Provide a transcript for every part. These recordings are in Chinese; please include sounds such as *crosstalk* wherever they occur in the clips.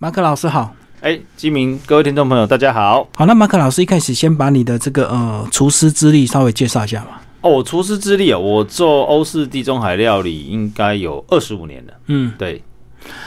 马可老师好，哎，基明各位听众朋友，大家好。好，那马可老师一开始先把你的这个呃厨师资历稍微介绍一下吧。哦，我厨师资历啊，我做欧式地中海料理应该有二十五年了。嗯，对，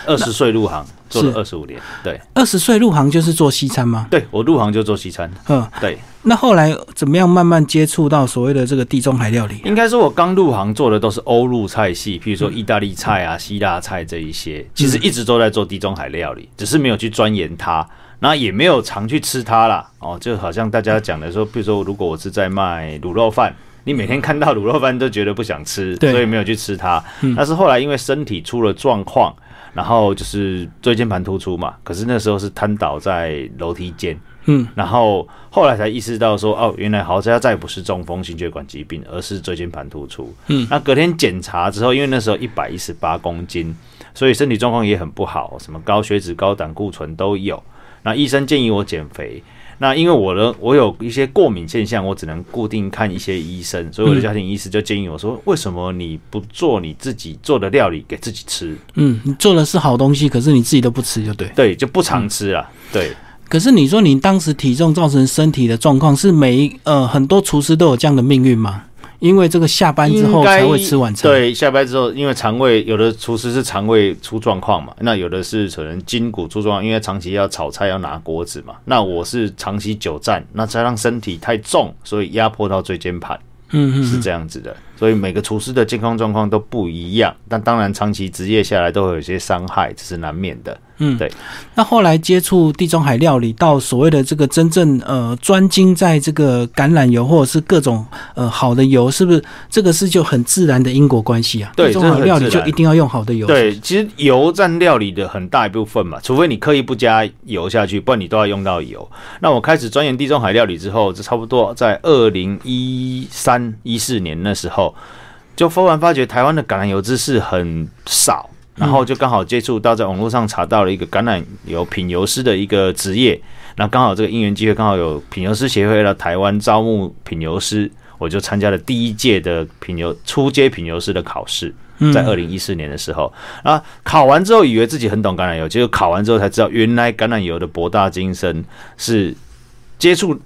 二十岁入行，做了二十五年。对，二十岁入行就是做西餐吗？对，我入行就做西餐。嗯，对。那后来怎么样慢慢接触到所谓的这个地中海料理？应该说，我刚入行做的都是欧陆菜系，譬如说意大利菜啊、希腊菜这一些，其实一直都在做地中海料理，只是没有去钻研它，那也没有常去吃它啦。哦，就好像大家讲的说，比如说，如果我是在卖卤肉饭，你每天看到卤肉饭都觉得不想吃，所以没有去吃它。但是后来因为身体出了状况，然后就是椎间盘突出嘛，可是那时候是瘫倒在楼梯间。嗯，然后后来才意识到说，哦，原来豪家再不是中风心血管疾病，而是椎间盘突出。嗯，那隔天检查之后，因为那时候一百一十八公斤，所以身体状况也很不好，什么高血脂、高胆固醇都有。那医生建议我减肥。那因为我的我有一些过敏现象，我只能固定看一些医生，所以我的家庭医师就建议我说，为什么你不做你自己做的料理给自己吃？嗯，你做的是好东西，可是你自己都不吃，就对。对，就不常吃啊。对。可是你说你当时体重造成身体的状况，是每一呃很多厨师都有这样的命运吗？因为这个下班之后才会吃晚餐。对，下班之后，因为肠胃有的厨师是肠胃出状况嘛，那有的是可能筋骨出状况，因为长期要炒菜要拿锅子嘛。那我是长期久站，那加上身体太重，所以压迫到椎间盘，嗯嗯，是这样子的。所以每个厨师的健康状况都不一样，但当然长期职业下来都会有一些伤害，这是难免的。嗯，对。那后来接触地中海料理，到所谓的这个真正呃专精在这个橄榄油或者是各种呃好的油，是不是这个是就很自然的因果关系啊？对，地中海料理就一定要用好的油。对，其实油占料理的很大一部分嘛，除非你刻意不加油下去，不然你都要用到油。那我开始钻研地中海料理之后，这差不多在二零一三一四年那时候，就忽然发觉台湾的橄榄油知识很少。然后就刚好接触到，在网络上查到了一个橄榄油品油师的一个职业，那刚好这个因缘机会，刚好有品油师协会来台湾招募品油师，我就参加了第一届的品油初阶品油师的考试，在二零一四年的时候，啊，考完之后以为自己很懂橄榄油，结果考完之后才知道，原来橄榄油的博大精深是接触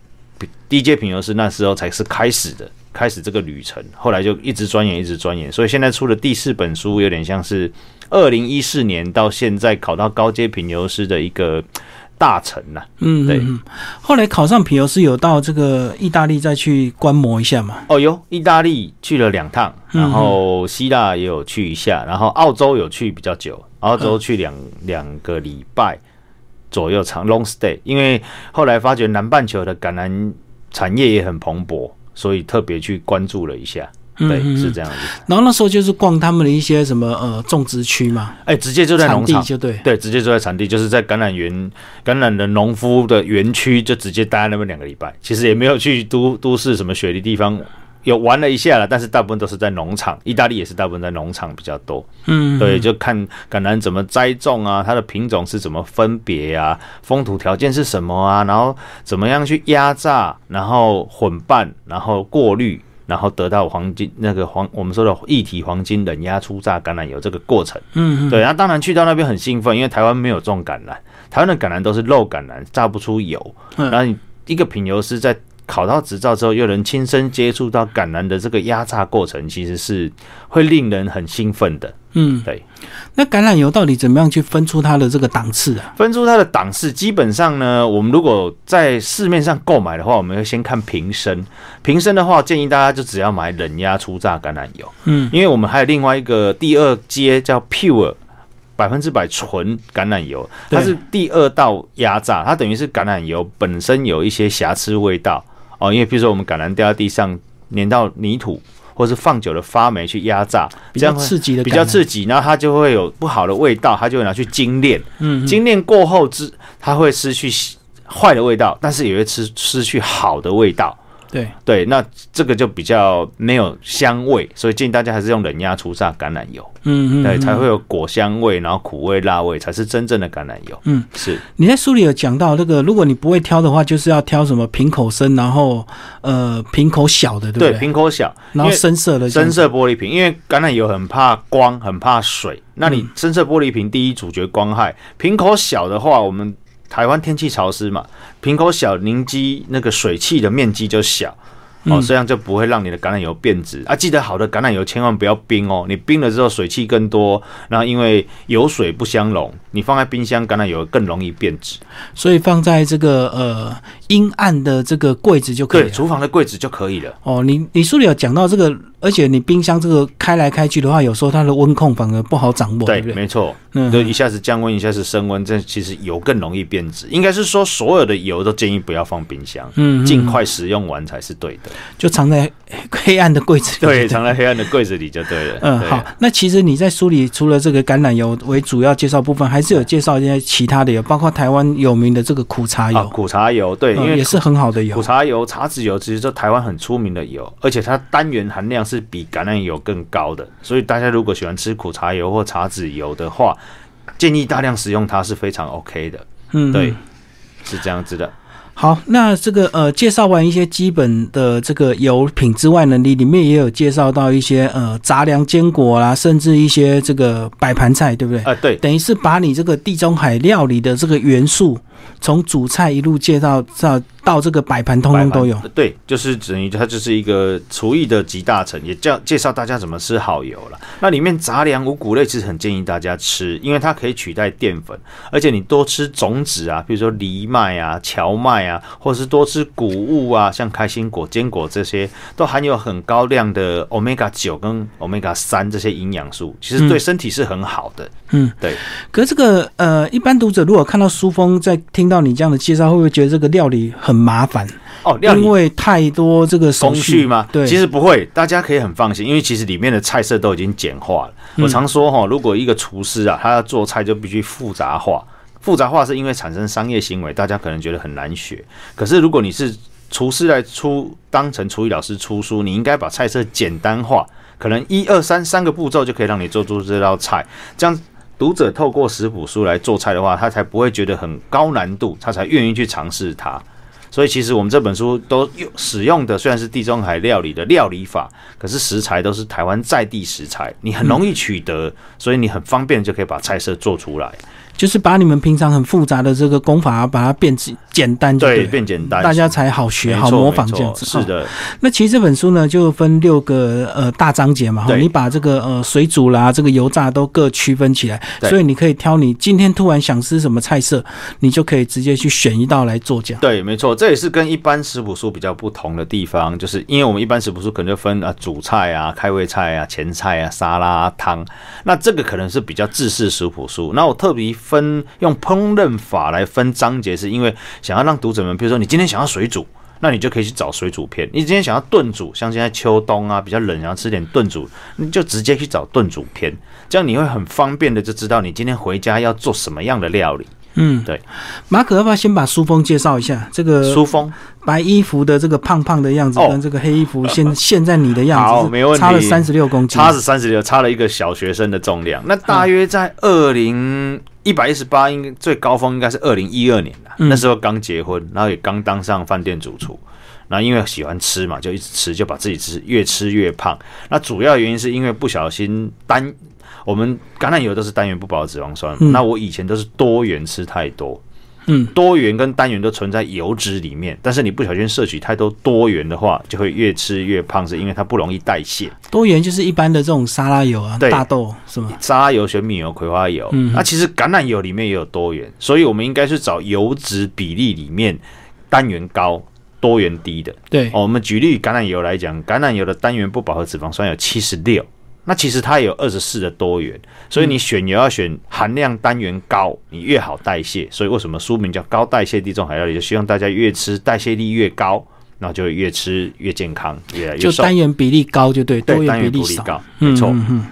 第一届品油师那时候才是开始的。开始这个旅程，后来就一直钻研，一直钻研，所以现在出了第四本书，有点像是二零一四年到现在考到高阶品油师的一个大成呐。嗯，对。后来考上品油师，有到这个意大利再去观摩一下嘛？哦，有意大利去了两趟，然后希腊也有去一下，然后澳洲有去比较久，澳洲去两两个礼拜左右长 long stay，因为后来发觉南半球的橄榄产业也很蓬勃。所以特别去关注了一下，对，是这样子。然后那时候就是逛他们的一些什么呃种植区嘛，哎，直接就在农场。就对，对，直接就在产地，就是在橄榄园、橄榄的农夫的园区，就直接待在那边两个礼拜。其实也没有去都都市什么雪梨地方，有玩了一下了，但是大部分都是在农场。意大利也是大部分在农场比较多，嗯，对，就看橄榄怎么栽种啊，它的品种是怎么分别啊，风土条件是什么啊，然后怎么样去压榨，然后混拌，然后过滤。然后得到黄金那个黄我们说的一体黄金冷压初榨橄榄油这个过程，嗯，对，那当然去到那边很兴奋，因为台湾没有种橄榄，台湾的橄榄都是肉橄榄，榨不出油。然后你一个品油师在考到执照之后，又能亲身接触到橄榄的这个压榨过程，其实是会令人很兴奋的。嗯，对。那橄榄油到底怎么样去分出它的这个档次啊？分出它的档次，基本上呢，我们如果在市面上购买的话，我们要先看瓶身。瓶身的话，建议大家就只要买冷压初榨橄榄油。嗯，因为我们还有另外一个第二阶叫 Pure 百分之百纯橄榄油，它是第二道压榨，它等于是橄榄油本身有一些瑕疵味道哦。因为比如说我们橄榄掉在地上粘到泥土。或是放久了发霉去压榨，比较刺激的，比较刺激，然后它就会有不好的味道，它就会拿去精炼。嗯，精炼过后之，它会失去坏的味道，但是也会失失去好的味道。对，对，那这个就比较没有香味，所以建议大家还是用冷压初榨橄榄油，嗯嗯，对，嗯才会有果香味，然后苦味、辣味，才是真正的橄榄油。嗯，是你在书里有讲到，这个如果你不会挑的话，就是要挑什么瓶口深，然后呃瓶口小的，对不对，对？瓶口小，然后深色的深，色玻璃瓶，因为橄榄油很怕光，很怕水。那你嗯深色玻璃瓶，第一主角光害，瓶口小的话，我们台湾天气潮湿嘛，瓶口小，凝积那个水汽的面积就小。哦，嗯这样就不会让你的橄榄油变质啊！记得好的橄榄油千万不要冰哦，你冰了之后水汽更多，然后因为油水不相容，你放在冰箱橄榄油更容易变质。所以放在这个呃阴暗的这个柜子就可以对，厨房的柜子就可以了。哦，你你书里有讲到这个，而且你冰箱这个开来开去的话，有时候它的温控反而不好掌握，对对，不对？没错，嗯就一下子降温，一下子升温，这其实油更容易变质。应该是说，所有的油都建议不要放冰箱，嗯，嗯尽快使用完才是对的。就藏在黑暗的柜子里。对，藏在黑暗的柜子里就对了。嗯，好。那其实你在书里除了这个橄榄油为主要介绍部分，还是有介绍一些其他的油，包括台湾有名的这个苦茶油，啊，苦茶油，对，因为嗯也是很好的油苦。茶油、茶籽油，其实这台湾很出名的油，而且它单元含量是比橄榄油更高的，所以大家如果喜欢吃苦茶油或茶籽油的话，建议大量使用它是非常 OK 的。嗯，对嗯。是这样子的。好，那这个呃，介绍完一些基本的这个油品之外呢，你里面也有介绍到一些呃杂粮坚果啦，甚至一些这个摆盘菜，对不对？啊，对，等于是把你这个地中海料理的这个元素，从主菜一路介绍到到这个摆盘，通通都有对，就是等于它就是一个厨艺的集大成，也叫介绍大家怎么吃好油了。那里面杂粮、五谷类其实很建议大家吃，因为它可以取代淀粉，而且你多吃种子啊，比如说藜麦啊、荞麦啊，或者是多吃谷物啊，像开心果、坚果这些，都含有很高量的 omega 九跟 omega 三这些营养素，其实对身体是很好的。嗯，对。可是这个呃，一般读者如果看到书封，在听到你这样的介绍，会不会觉得这个料理很麻烦？哦，料理因为太多这个工序吗？对，其实不会，大家可以很放心，因为其实里面的菜色都已经简化了。嗯我常说哈，如果一个厨师啊，他要做菜就必须复杂化。复杂化是因为产生商业行为，大家可能觉得很难学。可是如果你是厨师来出当成厨艺老师出书，你应该把菜色简单化，可能一二三三个步骤就可以让你做出这道菜。这样读者透过食谱书来做菜的话，他才不会觉得很高难度，他才愿意去尝试它。所以其实我们这本书都用使用的虽然是地中海料理的料理法，可是食材都是台湾在地食材，你很容易取得，所以你很方便就可以把菜色做出来，就是把你们平常很复杂的这个功法，把它变简简单就对，对，变简单，大家才好学、好模仿这样子。哦是的，那其实这本书呢，就分六个呃大章节嘛，哈对你把这个呃水煮啦、这个油炸都各区分起来，对所以你可以挑你今天突然想吃什么菜色，你就可以直接去选一道来做这样。对，没错，这也是跟一般食谱书比较不同的地方，就是因为我们一般食谱书可能就分啊主菜啊、开胃菜啊、前菜啊、沙拉、啊、汤，那这个可能是比较制式食谱书。那我特别分用烹饪法来分章节，是因为想要让读者们，比如说你今天想要水煮。那你就可以去找水煮片。你今天想要炖煮，像现在秋冬啊比较冷，然后吃点炖煮，你就直接去找炖煮片，这样你会很方便的就知道你今天回家要做什么样的料理。嗯，对。马可要不要先把书封介绍一下？这个书封白衣服的这个胖胖的样子，哦跟这个黑衣服现 *laughs* 现在你的样子好没问题差了三十六公斤，差是三十六，差了一个小学生的重量。那大约在二零一百一十八，应该最高峰应该是二零一二年了。嗯那时候刚结婚，然后也刚当上饭店主厨。然后因为喜欢吃嘛，就一直吃，就把自己吃越吃越胖。那主要原因是因为不小心单，我们橄榄油都是单元不饱和脂肪酸，嗯那我以前都是多元吃太多。嗯，多元跟单元都存在油脂里面，但是你不小心摄取太多多元的话，就会越吃越胖，是因为它不容易代谢。多元就是一般的这种沙拉油啊，对大豆是吗？沙拉油、玄米油、葵花油，嗯那其实橄榄油里面也有多元，所以我们应该是找油脂比例里面单元高、多元低的。对，哦，我们举例橄榄油来讲，橄榄油的单元不饱和脂肪酸有七十六，那其实它也有二十四的多元，所以你选油要选含量单元高，你越好代谢。所以为什么书名叫高代谢地中海料理？就希望大家越吃代谢力越高，然后就越吃越健康，越来越瘦。就单元比例高就对，多元比例高，没错。嗯嗯嗯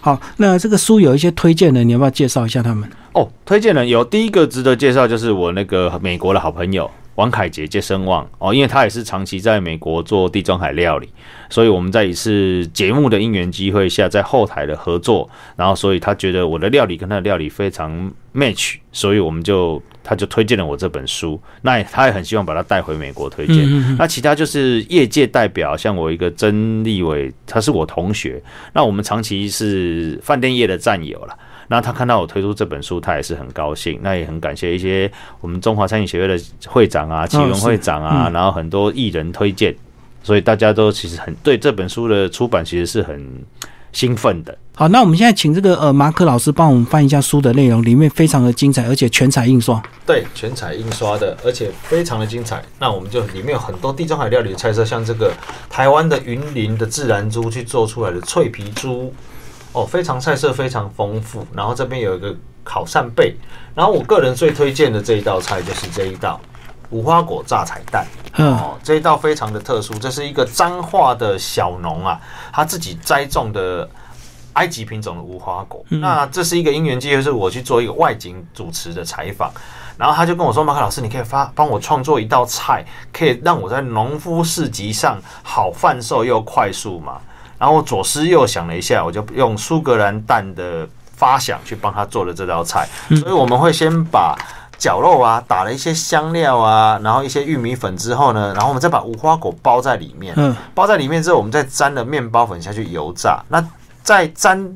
好，那这个书有一些推荐的，你要不要介绍一下他们？哦，推荐人有第一个值得介绍，就是我那个美国的好朋友王凯杰接声望哦，因为他也是长期在美国做地中海料理，所以我们在一次节目的因缘机会下，在后台的合作，然后所以他觉得我的料理跟他的料理非常 match，所以我们就他就推荐了我这本书，那也他也很希望把它带回美国推荐。那其他就是业界代表，像我一个曾立伟，他是我同学，那我们长期是饭店业的战友了。那他看到我推出这本书，他也是很高兴。那也很感谢一些我们中华餐饮协会的会长啊、启文会长啊，然后很多艺人推荐，所以大家都其实很对这本书的出版其实是很兴奋的。好，那我们现在请这个呃马可老师帮我们翻一下书的内容，里面非常的精彩，而且全彩印刷。对，全彩印刷的，而且非常的精彩。那我们就里面有很多地中海料理的菜色，像这个台湾的云林的自然猪去做出来的脆皮猪。哦，非常菜色非常丰富，然后这边有一个烤扇贝，然后我个人最推荐的这一道菜就是这一道无花果榨彩蛋。哦，这一道非常的特殊，这是一个彰化的小农啊，他自己栽种的埃及品种的无花果。那这是一个因缘机会，是我去做一个外景主持的采访，然后他就跟我说：“马克老师，你可以发帮我创作一道菜，可以让我在农夫市集上好贩售又快速嘛？”然后我左思右想了一下，我就用苏格兰蛋的发想去帮他做了这道菜。所以我们会先把绞肉啊打了一些香料啊，然后一些玉米粉之后呢，然后我们再把无花果包在里面。嗯，包在里面之后，我们再沾了面包粉下去油炸。那在沾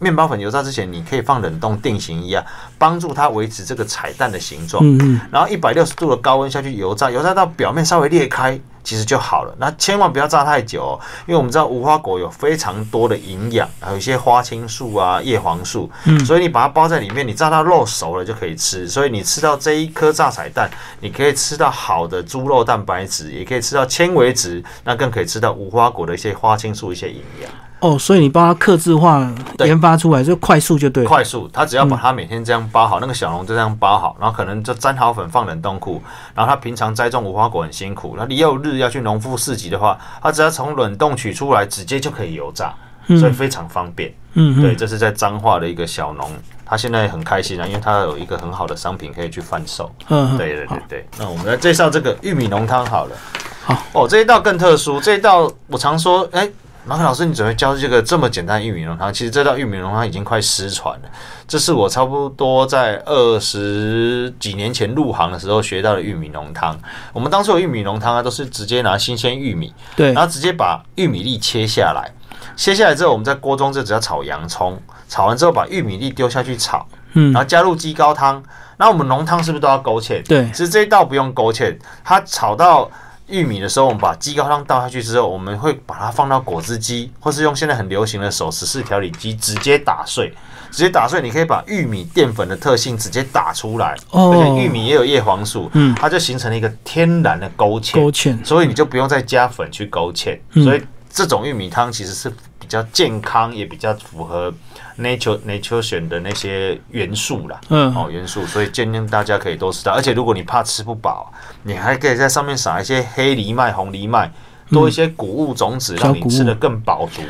面包粉油炸之前，你可以放冷冻定型衣啊，帮助它维持这个彩蛋的形状。嗯嗯。然后一百六十度的高温下去油炸，油炸到表面稍微裂开。其实就好了，那千万不要炸太久，因为我们知道无花果有非常多的营养，还有一些花青素啊、叶黄素，嗯，所以你把它包在里面，你炸到肉熟了就可以吃。所以你吃到这一颗炸彩蛋，你可以吃到好的猪肉蛋白质，也可以吃到纤维质，那更可以吃到无花果的一些花青素、一些营养。哦，所以你帮他刻字化研发出来就快速就对，快速，他只要把它每天这样包好，那个小笼就这样包好，然后可能就沾好粉放冷冻库，然后他平常栽种无花果很辛苦，那你又日要去农夫市集的话，他只要从冷冻取出来，直接就可以油炸，所以非常方便。嗯，对，这是在彰化的一个小农，他现在很开心啊，因为他有一个很好的商品可以去贩售。嗯，对对对对。那我们来介绍这个玉米浓汤好了。好，哦，这一道更特殊，这一道我常说，哎。马克老师，你准备教这个这么简单玉米浓汤？其实这道玉米浓汤已经快失传了。这是我差不多在二十几年前入行的时候学到的玉米浓汤。我们当初的玉米浓汤啊，都是直接拿新鲜玉米，对，然后直接把玉米粒切下来，切下来之后，我们在锅中就只要炒洋葱，炒完之后把玉米粒丢下去炒，嗯，然后加入鸡高汤。那我们浓汤是不是都要勾芡？对，其实这一道不用勾芡，它炒到。玉米的时候，我们把鸡高汤倒下去之后，我们会把它放到果汁机，或是用现在很流行的手持式调理机直接打碎，直接打碎。你可以把玉米淀粉的特性直接打出来，而且玉米也有叶黄素，嗯，它就形成了一个天然的勾芡，勾芡，所以你就不用再加粉去勾芡。所以这种玉米汤其实是比较健康，也比较符合。nature nature 选的那些元素啦，嗯，哦元素，所以建议大家可以多吃它。而且如果你怕吃不饱，你还可以在上面撒一些黑藜麦、红藜麦，多一些谷物种子，让你吃的更饱足。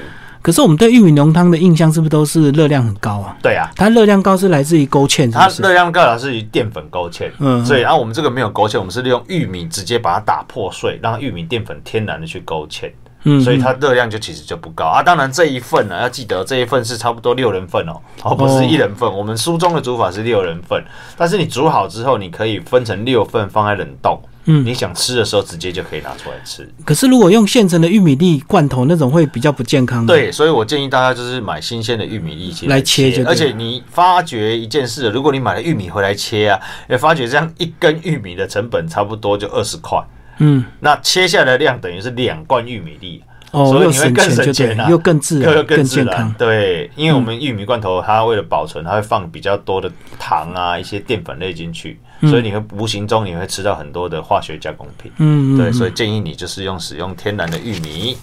可是我们对玉米浓汤的印象是不是都是热量很高啊？对啊，它热量高是来自于勾芡，它热量高来自于淀粉勾芡。嗯，所以然后我们这个没有勾芡，我们是利用玉米直接把它打破碎，让玉米淀粉天然的去勾芡。嗯，所以它热量就其实就不高啊。当然这一份呢，要记得这一份是差不多六人份哦，哦不是一人份。我们书中的煮法是六人份，但是你煮好之后，你可以分成六份放在冷冻。嗯，你想吃的时候直接就可以拿出来吃。可是如果用现成的玉米粒罐头那种会比较不健康。对，所以我建议大家就是买新鲜的玉米粒来切。而且你发觉一件事，如果你买了玉米回来切啊，也发觉这样一根玉米的成本差不多就二十块。嗯，那切下来的量等于是两罐玉米粒，哦，所以你会更省钱又更自然，*laughs* 又更健康。对，因为我们玉米罐头它为了保存，它会放比较多的糖啊，一些淀粉类进去，所以你会无形中你会吃到很多的化学加工品。嗯，对，所以建议你就是用使用天然的玉米。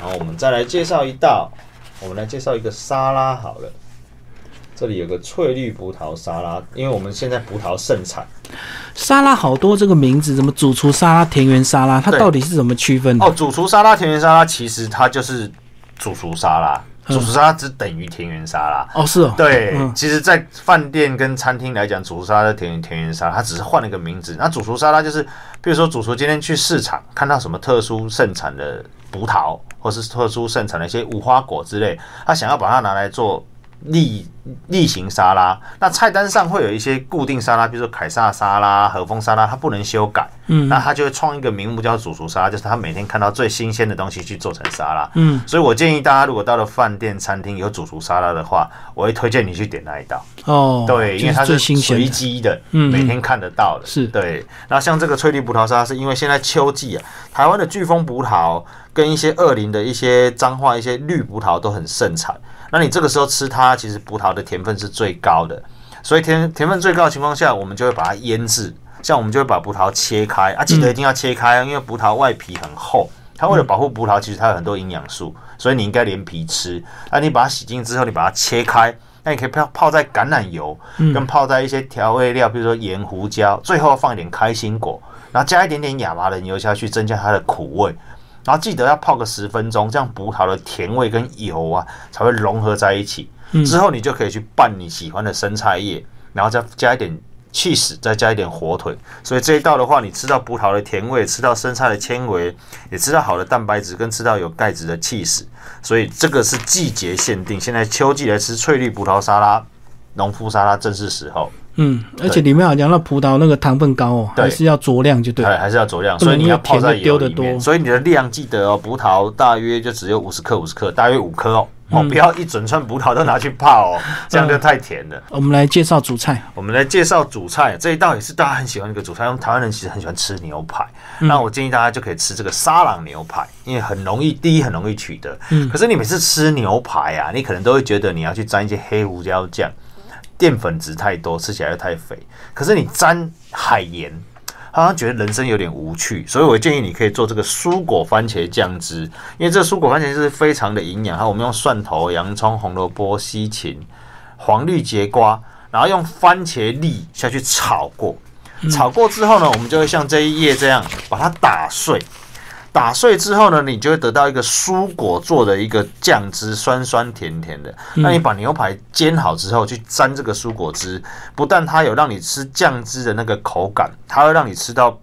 然后我们再来介绍一道，我们来介绍一个沙拉好了。这里有个翠绿葡萄沙拉，因为我们现在葡萄盛产。沙拉好多这个名字，什么主厨沙拉、田园沙拉，它到底是怎么区分的？哦，主厨沙拉、田园沙拉，其实它就是主厨沙拉。主厨沙拉只等于田园沙拉。哦，是哦，对，嗯其实，在饭店跟餐厅来讲，主厨沙拉的田园田园沙拉，它只是换了一个名字。那主厨沙拉就是，比如说主厨今天去市场看到什么特殊盛产的葡萄，或是特殊盛产的一些无花果之类，他想要把它拿来做例例行沙拉。那菜单上会有一些固定沙拉，比如说凯撒沙拉、和风沙拉，它不能修改。嗯那他就会创一个名目叫主厨沙拉，就是他每天看到最新鲜的东西去做成沙拉。嗯，所以我建议大家，如果到了饭店、餐厅有主厨沙拉的话，我会推荐你去点那一道。哦，对，因为它是随机的，嗯每天看得到的。是对。那像这个翠绿葡萄沙拉，是因为现在秋季啊，台湾的巨峰葡萄跟一些二林的一些彰化一些绿葡萄都很盛产。那你这个时候吃它，其实葡萄的甜分是最高的，所以甜甜分最高的情况下，我们就会把它腌制。像我们就会把葡萄切开啊，记得一定要切开，因为葡萄外皮很厚，它为了保护葡萄，其实它有很多营养素，所以你应该连皮吃。那你把它洗净之后，你把它切开，那你可以泡泡在橄榄油，跟泡在一些调味料，比如说盐、胡椒，最后放一点开心果，然后加一点点亚麻仁油下去，增加它的苦味。然后记得要泡个十分钟，这样葡萄的甜味跟油啊才会融合在一起。之后你就可以去拌你喜欢的生菜叶，然后再加一点 cheese，再加一点火腿。所以这一道的话，你吃到葡萄的甜味，吃到生菜的纤维，也吃到好的蛋白质，跟吃到有钙质的 cheese。所以这个是季节限定，现在秋季来吃翠绿葡萄沙拉、农夫沙拉正是时候。嗯，而且里面好像那葡萄那个糖分高哦，对还是要酌量就对。对，还是要酌量，所以你要泡在因为甜油里面。的丢得多所以你的量记得哦，葡萄大约就只有五十克，五十克，大约五颗哦。哦，嗯不要一整串葡萄都拿去泡哦，*laughs* 这样就太甜了。我们来介绍主菜，我们来介绍主菜，这一道也是大家很喜欢的一个主菜。因为台湾人其实很喜欢吃牛排，嗯那我建议大家就可以吃这个沙朗牛排，因为很容易，第一很容易取得。嗯可是你每次吃牛排啊，你可能都会觉得你要去沾一些黑胡椒酱，淀粉质太多，吃起来又太肥。可是你沾海盐，好像觉得人生有点无趣，所以我建议你可以做这个蔬果番茄酱汁，因为这蔬果番茄是非常的营养。还有我们用蒜头、洋葱、红萝卜、西芹、黄绿节瓜，然后用番茄粒下去炒过。炒过之后呢，我们就会像这一页这样把它打碎。打碎之后呢，你就会得到一个蔬果做的一个酱汁，酸酸甜甜的。那你把牛排煎好之后，去沾这个蔬果汁，不但它有让你吃酱汁的那个口感，它会让你吃到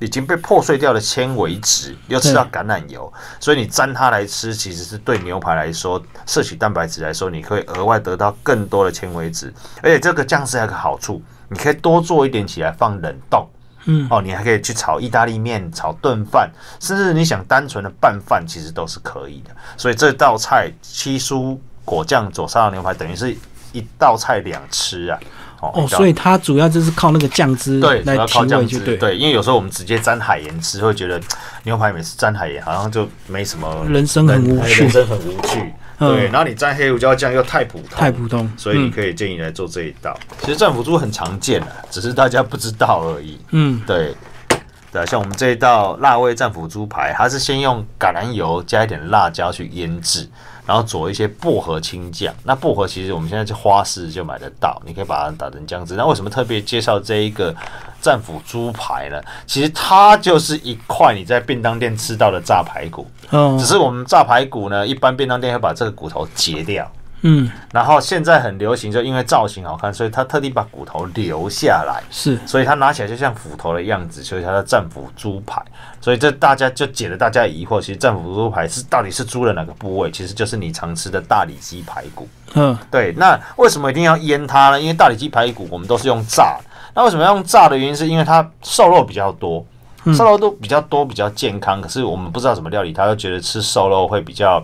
已经被破碎掉的纤维质，又吃到橄榄油，所以你沾它来吃，其实是对牛排来说，摄取蛋白质来说，你可以额外得到更多的纤维质。而且这个酱汁还有个好处，你可以多做一点起来放冷冻。嗯，哦，你还可以去炒意大利面、炒炖饭，甚至你想单纯的拌饭，其实都是可以的。所以这道菜七蔬果酱佐沙拉牛排，等于是一道菜两吃啊。哦，所以它主要就是靠那个酱汁对，来提味，对。对，因为有时候我们直接沾海盐吃，会觉得牛排每次沾海盐好像就没什么人生很无趣人生很无趣。嗯对，然后你蘸黑胡椒酱又太普通，太普通所以你嗯可以建议来做这一道。其实战斧猪很常见啊，只是大家不知道而已。嗯，对，对啊，像我们这一道辣味战斧猪排，它是先用橄榄油加一点辣椒去腌制，然后佐一些薄荷青酱。那薄荷其实我们现在去花市就买得到，你可以把它打成酱汁。那为什么特别介绍这一个战斧猪排呢？其实它就是一块你在便当店吃到的炸排骨，哦只，是我们炸排骨呢，一般便当店会把这个骨头截掉。嗯，然后现在很流行，就因为造型好看，所以他特地把骨头留下来。是，所以他拿起来就像斧头的样子，所以他叫战斧猪排。所以这大家就解了大家的疑惑，其实战斧猪排是到底是猪的哪个部位？其实就是你常吃的大里脊排骨。嗯，对，那为什么一定要腌它呢？因为大里脊排骨我们都是用炸的。那为什么要用炸的原因，是因为它瘦肉比较多，瘦肉都比较多，比较健康。可是我们不知道怎么料理他，就觉得吃瘦肉会比较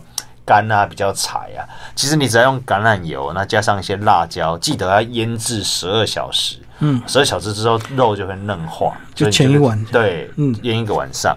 干啊，比较柴啊。其实你只要用橄榄油，那加上一些辣椒，记得要腌制十二小时。嗯，十二小时之后肉就会嫩化，就前一晚对，嗯腌一个晚上。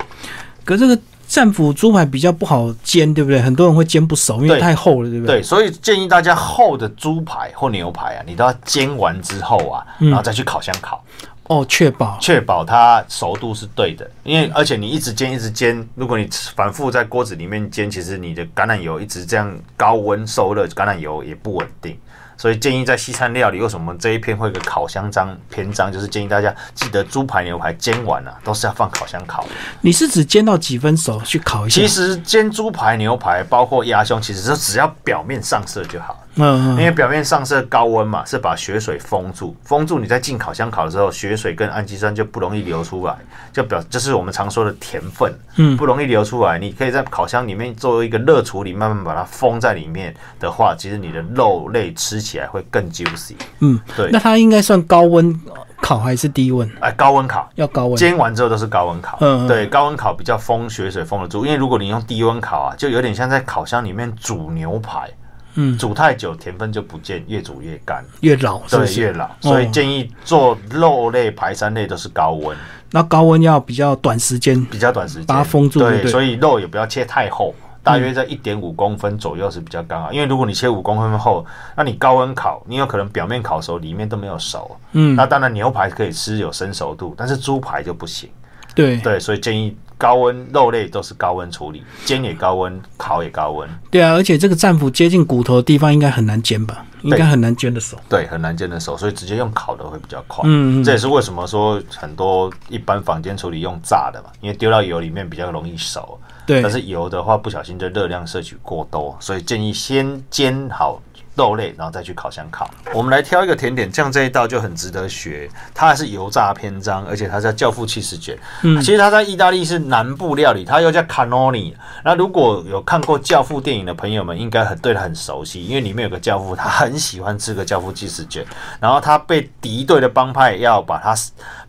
可这个战斧猪排比较不好煎，对不对？很多人会煎不熟，因为太厚了，对不对？对，所以建议大家厚的猪排或牛排啊，你都要煎完之后啊，嗯然后再去烤箱烤。哦，确保确保它熟度是对的，因为而且你一直煎一直煎，如果你反复在锅子里面煎，其实你的橄榄油一直这样高温受热，橄榄油也不稳定，所以建议在西餐料理，为什么这一篇会有个烤箱章篇章，就是建议大家记得猪排、牛排煎完啊，都是要放烤箱烤。你是指煎到几分熟去烤一下？其实煎猪排、牛排，包括鸭胸，其实就只要表面上色就好。嗯，因为表面上是高温嘛，是把血水封住，封住你在进烤箱烤的时候，血水跟氨基酸就不容易流出来，就表就是我们常说的甜分，嗯不容易流出来。你可以在烤箱里面做一个热处理，慢慢把它封在里面的话，其实你的肉类吃起来会更 juicy。嗯，对那，它应该算高温烤还是低温？哎，高温烤。要高温。煎完之后都是高温烤，嗯嗯对，高温烤比较封血水封得住，因为如果你用低温烤啊，就有点像在烤箱里面煮牛排，嗯，煮太久甜分就不见，越煮越干，越老对，越老，所以哦建议做肉类、排山类都是高温，那高温要比较短时间。比较短时间，把它封住对，对所以肉也不要切太厚。大约在一点五公分左右是比较刚好，因为如果你切五公分厚，那你高温烤，你有可能表面烤熟，里面都没有熟。嗯，那当然牛排可以吃有生熟度，但是猪排就不行。对。对，所以建议高温肉类都是高温处理，煎也高温，烤也高温，对啊，而且这个战斧接近骨头的地方应该很难煎吧？应该很难煎的熟。对，很难煎的熟，所以直接用烤的会比较快。嗯嗯这也是为什么说很多一般坊间处理用炸的嘛，因为丢到油里面比较容易熟。对但，是油的话，不小心就热量摄取过多，所以建议先煎好肉类，然后再去烤箱烤。我们来挑一个甜点，像这一道就很值得学，它还是油炸篇章，而且它叫教父气势卷。嗯其实它在意大利是南部料理，它又叫 cannoli。那如果有看过教父电影的朋友们，应该很对它很熟悉，因为里面有个教父，他很喜欢吃个教父气势卷，然后他被敌对的帮派要把他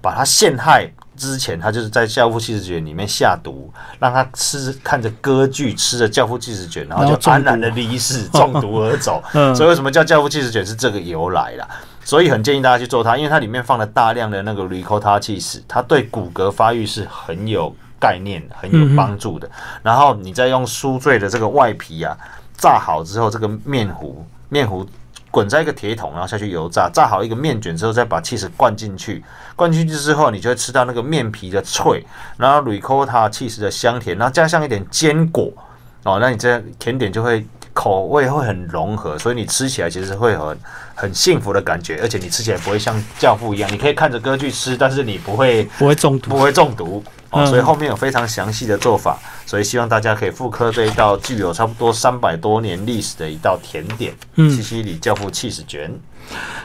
把他陷害。之前他就是在教父气势卷里面下毒，让他吃看着歌剧，吃着教父气势卷，然后就安然的离世，中毒而走。*laughs* 嗯。所以为什么叫教父气势卷是这个由来啦？所以很建议大家去做它，因为它里面放了大量的那个 ricotta cheese，它对骨骼发育是很有概念、很有帮助的。然后你再用酥脆的这个外皮啊，炸好之后，这个面糊面糊滚在一个铁桶，然后下去油炸，炸好一个面卷之后，再把 cheese 灌进去，灌进去之后，你就会吃到那个面皮的脆，然后 ricotta cheese 的香甜，然后加上一点坚果哦，那你这甜点就会口味会很融合，所以你吃起来其实会很很幸福的感觉，而且你吃起来不会像教父一样，你可以看着歌剧吃，但是你不会不会中毒。不会中毒所以后面有非常详细的做法，所以希望大家可以复刻这一道具有差不多三百多年历史的一道甜点——嗯。西西里教父气死卷。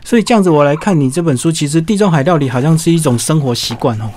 所以这样子，我来看你这本书，其实地中海料理好像是一种生活习惯哦，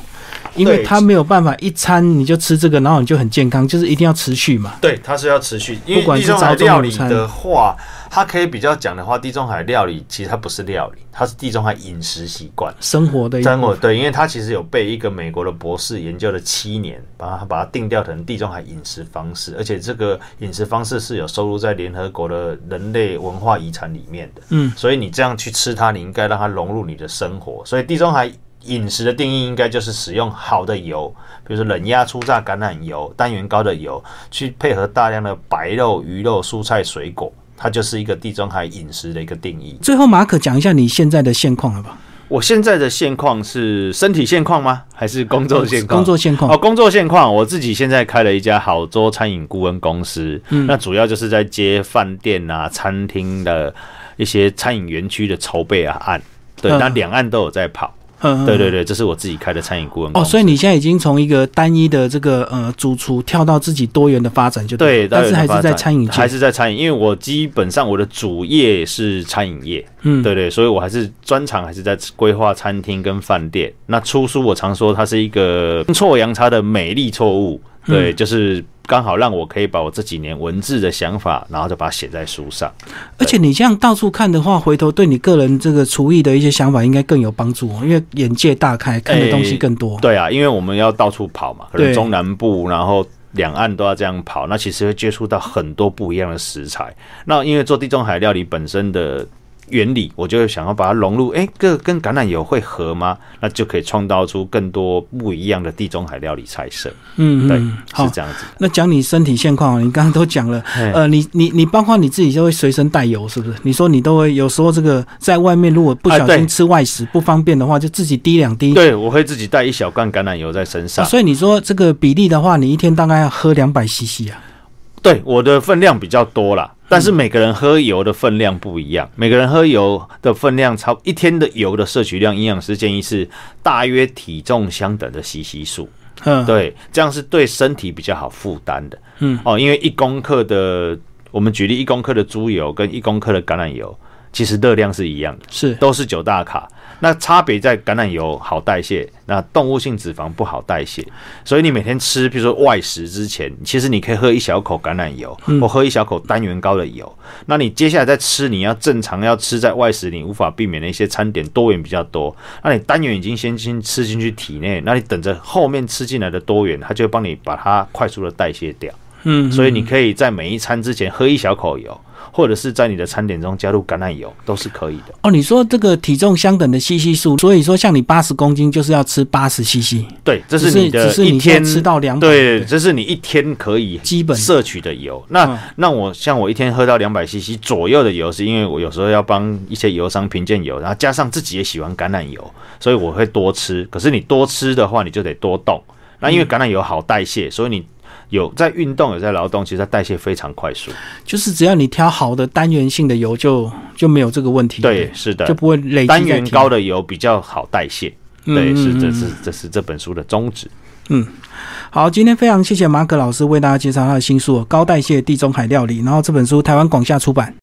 因为对它没有办法一餐你就吃这个，然后你就很健康，就是一定要持续嘛。对，它是要持续，因为地中海料理的话，它可以比较讲的话，地中海料理其实它不是料理，它是地中海饮食习惯。生活的一真我对，因为它其实有被一个美国的博士研究了七年，把它把它定调成地中海饮食方式，而且这个饮食方式是有收录在联合国的人类文化遗产里面的。嗯，所以你这样去吃它，你应该让它融入你的生活。所以地中海饮食的定义应该就是使用好的油，比如说冷压初榨橄榄油、单元高的油，去配合大量的白肉、鱼肉、蔬菜、水果。它就是一个地中海饮食的一个定义。最后，马可讲一下你现在的现况好不好？我现在的现况是身体现况吗？还是工作现况？工作现况哦，工作现况，我自己现在开了一家好桌餐饮顾问公司，嗯那主要就是在接饭店啊、餐厅的一些餐饮园区的筹备啊案，对，嗯那两岸都有在跑。嗯，对对对，这是我自己开的餐饮顾问公哦，所以你现在已经从一个单一的这个呃主厨跳到自己多元的发展就对，但是还是在餐饮还，是在餐饮，因为我基本上我的主业是餐饮业，嗯，对对，所以我还是专长还是在规划餐厅跟饭店。那出书我常说它是一个阴错阳差的美丽错误，对，嗯。就是刚好让我可以把我这几年文字的想法，然后就把它写在书上。而且你这样到处看的话，回头对你个人这个厨艺的一些想法应该更有帮助哦，因为眼界大开，看的东西更多。对啊，因为我们要到处跑嘛，可能中南部，然后。两岸都要这样跑，那其实会接触到很多不一样的食材。那因为做地中海料理本身的原理，我就会想要把它融入，诶，这个跟橄榄油会合吗？那就可以创造出更多不一样的地中海料理菜色。嗯嗯，好是。这样子。那讲你身体现况，你刚刚都讲了，呃，你你你包括你自己就会随身带油，是不是？你说你都会有时候这个在外面如果不小心吃外食不方便的话，就自己滴两滴。对，我会自己带一小罐橄榄油在身上。哦所以你说这个比例的话，你一天大概要喝两百 CC 啊？对，我的分量比较多啦。但是每个人喝油的分量不一样，每个人喝油的分量超一天的油的摄取量，营养师建议是大约体重相等的西西数。嗯，对，这样是对身体比较好负担的。嗯，哦，因为一公克的，我们举例一公克的猪油跟一公克的橄榄油，其实热量是一样的，是都是九大卡。那差别在橄榄油好代谢，那动物性脂肪不好代谢。所以你每天吃，比如说外食之前，其实你可以喝一小口橄榄油，或喝一小口单元高的油。那你接下来再吃，你要正常要吃在外食，你无法避免的一些餐点多元比较多。那你单元已经先先吃进去体内，那你等着后面吃进来的多元，它就会帮你把它快速的代谢掉。嗯，所以你可以在每一餐之前喝一小口油，或者是在你的餐点中加入橄榄油，都是可以的。哦，你说这个体重相等的 CC 数，所以说像你八十公斤就是要吃八十 CC，对，这是你的只是你一天吃到两百，对，这是你一天可以基本摄取的油。那、嗯那我像我一天喝到两百 CC 左右的油，是因为我有时候要帮一些油商评鉴油，然后加上自己也喜欢橄榄油，所以我会多吃。可是你多吃的话，你就得多动。那因为橄榄油好代谢，所以你有在运动有在劳动，其实它代谢非常快速。就是只要你挑好的单元性的油就，就没有这个问题，对，是的就，不会累积单元高的油比较好代谢。对，嗯是这嗯是这是这本书的宗旨。嗯好，今天非常谢谢马可老师为大家介绍他的新书《高代谢地中海料理》，然后这本书台湾广夏出版。